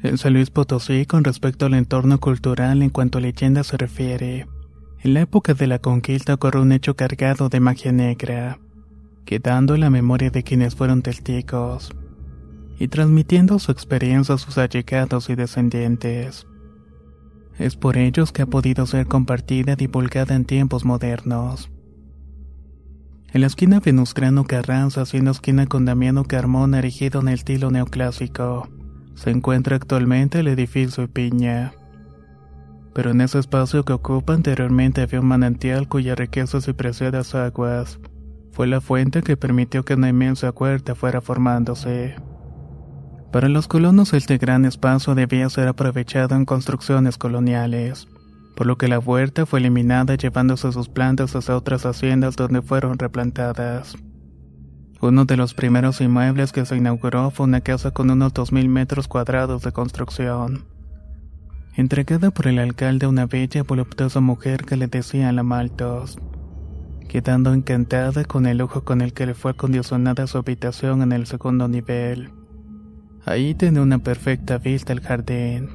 En San Luis Potosí, con respecto al entorno cultural en cuanto a leyenda se refiere, en la época de la conquista ocurrió un hecho cargado de magia negra, quedando en la memoria de quienes fueron testigos y transmitiendo su experiencia a sus allegados y descendientes. Es por ellos que ha podido ser compartida y divulgada en tiempos modernos. En la esquina Venusgrano Carranza, siendo esquina con Damiano Carmona erigido en el estilo neoclásico, se encuentra actualmente el edificio Piña. Pero en ese espacio que ocupa anteriormente había un manantial cuya riqueza y preciadas aguas fue la fuente que permitió que una inmensa huerta fuera formándose. Para los colonos este gran espacio debía ser aprovechado en construcciones coloniales, por lo que la huerta fue eliminada llevándose sus plantas hacia otras haciendas donde fueron replantadas. Uno de los primeros inmuebles que se inauguró fue una casa con unos 2.000 metros cuadrados de construcción, entregada por el alcalde a una bella y voluptuosa mujer que le decía la Maltos, quedando encantada con el lujo con el que le fue acondicionada su habitación en el segundo nivel. Ahí tenía una perfecta vista al jardín.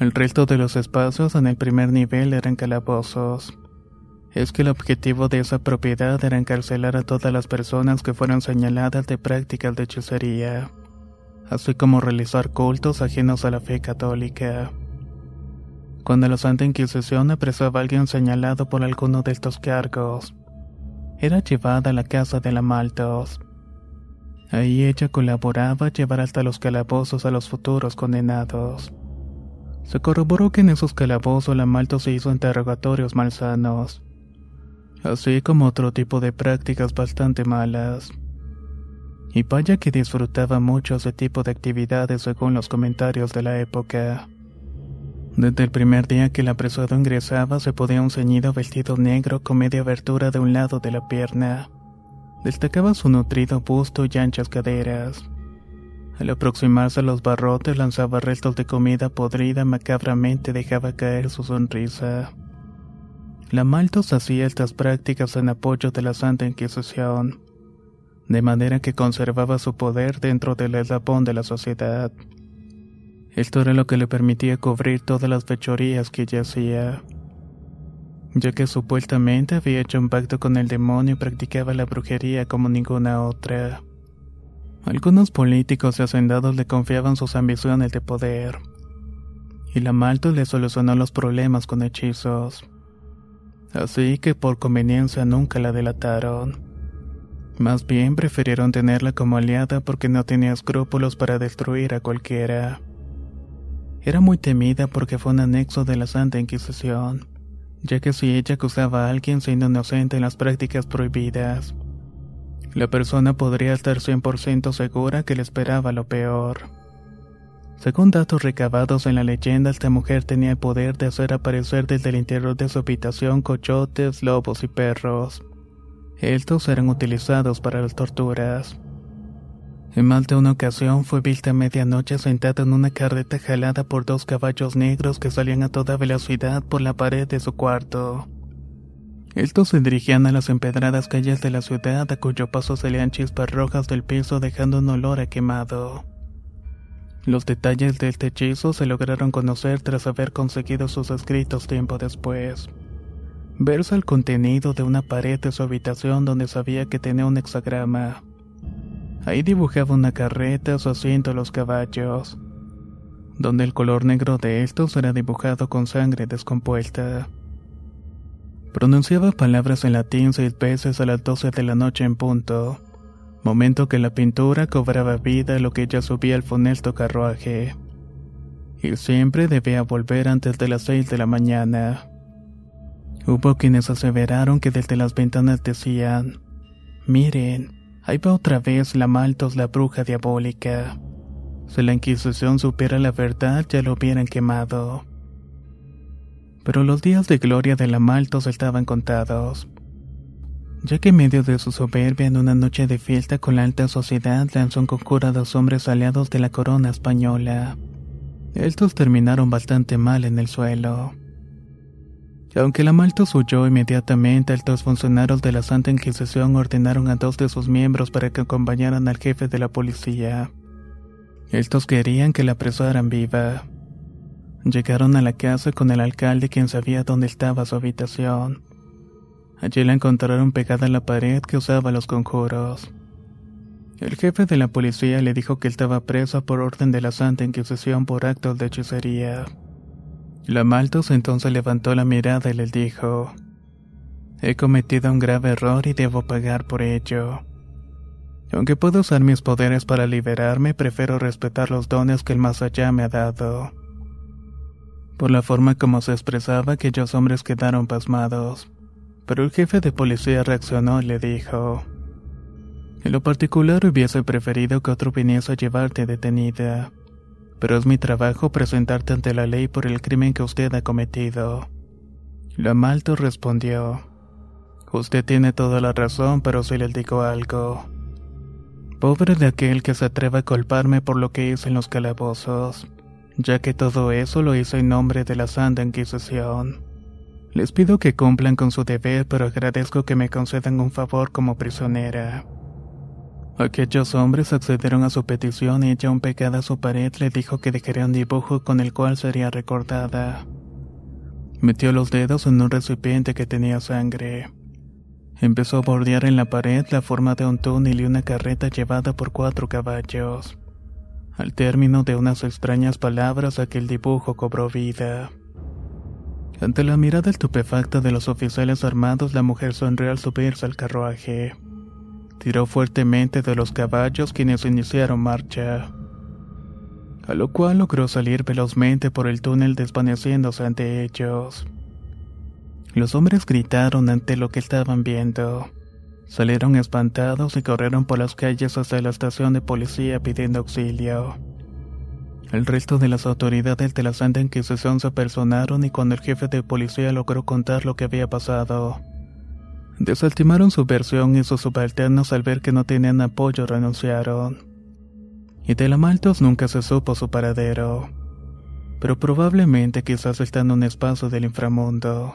El resto de los espacios en el primer nivel eran calabozos es que el objetivo de esa propiedad era encarcelar a todas las personas que fueran señaladas de prácticas de hechicería, así como realizar cultos ajenos a la fe católica. Cuando la Santa Inquisición apresaba a alguien señalado por alguno de estos cargos, era llevada a la casa de la Maltos. Ahí ella colaboraba a llevar hasta los calabozos a los futuros condenados. Se corroboró que en esos calabozos la Maltos se hizo interrogatorios malsanos así como otro tipo de prácticas bastante malas. Y vaya que disfrutaba mucho ese tipo de actividades según los comentarios de la época. Desde el primer día que el apresado ingresaba se podía un ceñido vestido negro con media abertura de un lado de la pierna. Destacaba su nutrido busto y anchas caderas. Al aproximarse a los barrotes lanzaba restos de comida podrida macabramente dejaba caer su sonrisa. La Maltos hacía estas prácticas en apoyo de la Santa Inquisición, de manera que conservaba su poder dentro del eslabón de la sociedad. Esto era lo que le permitía cubrir todas las fechorías que ella hacía, ya que supuestamente había hecho un pacto con el demonio y practicaba la brujería como ninguna otra. Algunos políticos y hacendados le confiaban sus ambiciones de poder, y la Maltos le solucionó los problemas con hechizos así que por conveniencia nunca la delataron. Más bien prefirieron tenerla como aliada porque no tenía escrúpulos para destruir a cualquiera. Era muy temida porque fue un anexo de la Santa Inquisición, ya que si ella acusaba a alguien siendo inocente en las prácticas prohibidas, la persona podría estar 100% segura que le esperaba lo peor. Según datos recabados en la leyenda, esta mujer tenía el poder de hacer aparecer desde el interior de su habitación cochotes, lobos y perros. Estos eran utilizados para las torturas. En más de una ocasión fue vista a medianoche sentada en una carreta jalada por dos caballos negros que salían a toda velocidad por la pared de su cuarto. Estos se dirigían a las empedradas calles de la ciudad a cuyo paso salían chispas rojas del piso dejando un olor a quemado. Los detalles de este se lograron conocer tras haber conseguido sus escritos tiempo después. Versa el contenido de una pared de su habitación donde sabía que tenía un hexagrama. Ahí dibujaba una carreta, su asiento los caballos, donde el color negro de estos era dibujado con sangre descompuesta. Pronunciaba palabras en latín seis veces a las doce de la noche en punto, momento que la pintura cobraba vida lo que ya subía el funesto carruaje. Y siempre debía volver antes de las seis de la mañana. Hubo quienes aseveraron que desde las ventanas decían, miren, Ahí va otra vez la Maltos, la bruja diabólica. Si la Inquisición supiera la verdad, ya lo hubieran quemado. Pero los días de gloria de la Maltos estaban contados. Ya que en medio de su soberbia en una noche de fiesta con la alta sociedad lanzó un conjuro a dos hombres aliados de la corona española. Estos terminaron bastante mal en el suelo. Aunque la Maltos huyó inmediatamente, altos funcionarios de la Santa Inquisición ordenaron a dos de sus miembros para que acompañaran al jefe de la policía. Estos querían que la apresaran viva. Llegaron a la casa con el alcalde quien sabía dónde estaba su habitación. Allí la encontraron pegada a la pared que usaba los conjuros. El jefe de la policía le dijo que estaba preso por orden de la Santa Inquisición por actos de hechicería. La Maltos entonces levantó la mirada y le dijo, He cometido un grave error y debo pagar por ello. Aunque puedo usar mis poderes para liberarme, prefiero respetar los dones que el más allá me ha dado. Por la forma como se expresaba, aquellos hombres quedaron pasmados. Pero el jefe de policía reaccionó y le dijo, En lo particular hubiese preferido que otro viniese a llevarte detenida pero es mi trabajo presentarte ante la ley por el crimen que usted ha cometido. La Malto respondió, Usted tiene toda la razón, pero si le digo algo. Pobre de aquel que se atreva a culparme por lo que hice en los calabozos, ya que todo eso lo hice en nombre de la Santa Inquisición. Les pido que cumplan con su deber, pero agradezco que me concedan un favor como prisionera. Aquellos hombres accedieron a su petición y ella un pegada a su pared le dijo que dejaría un dibujo con el cual sería recordada. Metió los dedos en un recipiente que tenía sangre. Empezó a bordear en la pared la forma de un túnel y una carreta llevada por cuatro caballos. Al término de unas extrañas palabras aquel dibujo cobró vida. Ante la mirada estupefacta de los oficiales armados la mujer sonrió al subirse al carruaje. Tiró fuertemente de los caballos quienes iniciaron marcha, a lo cual logró salir velozmente por el túnel desvaneciéndose ante ellos. Los hombres gritaron ante lo que estaban viendo. Salieron espantados y corrieron por las calles hasta la estación de policía pidiendo auxilio. El resto de las autoridades de la Santa Inquisición se apersonaron y cuando el jefe de policía logró contar lo que había pasado, Desaltimaron su versión y sus subalternos al ver que no tenían apoyo renunciaron. Y de la Maltos nunca se supo su paradero. Pero probablemente quizás está en un espacio del inframundo.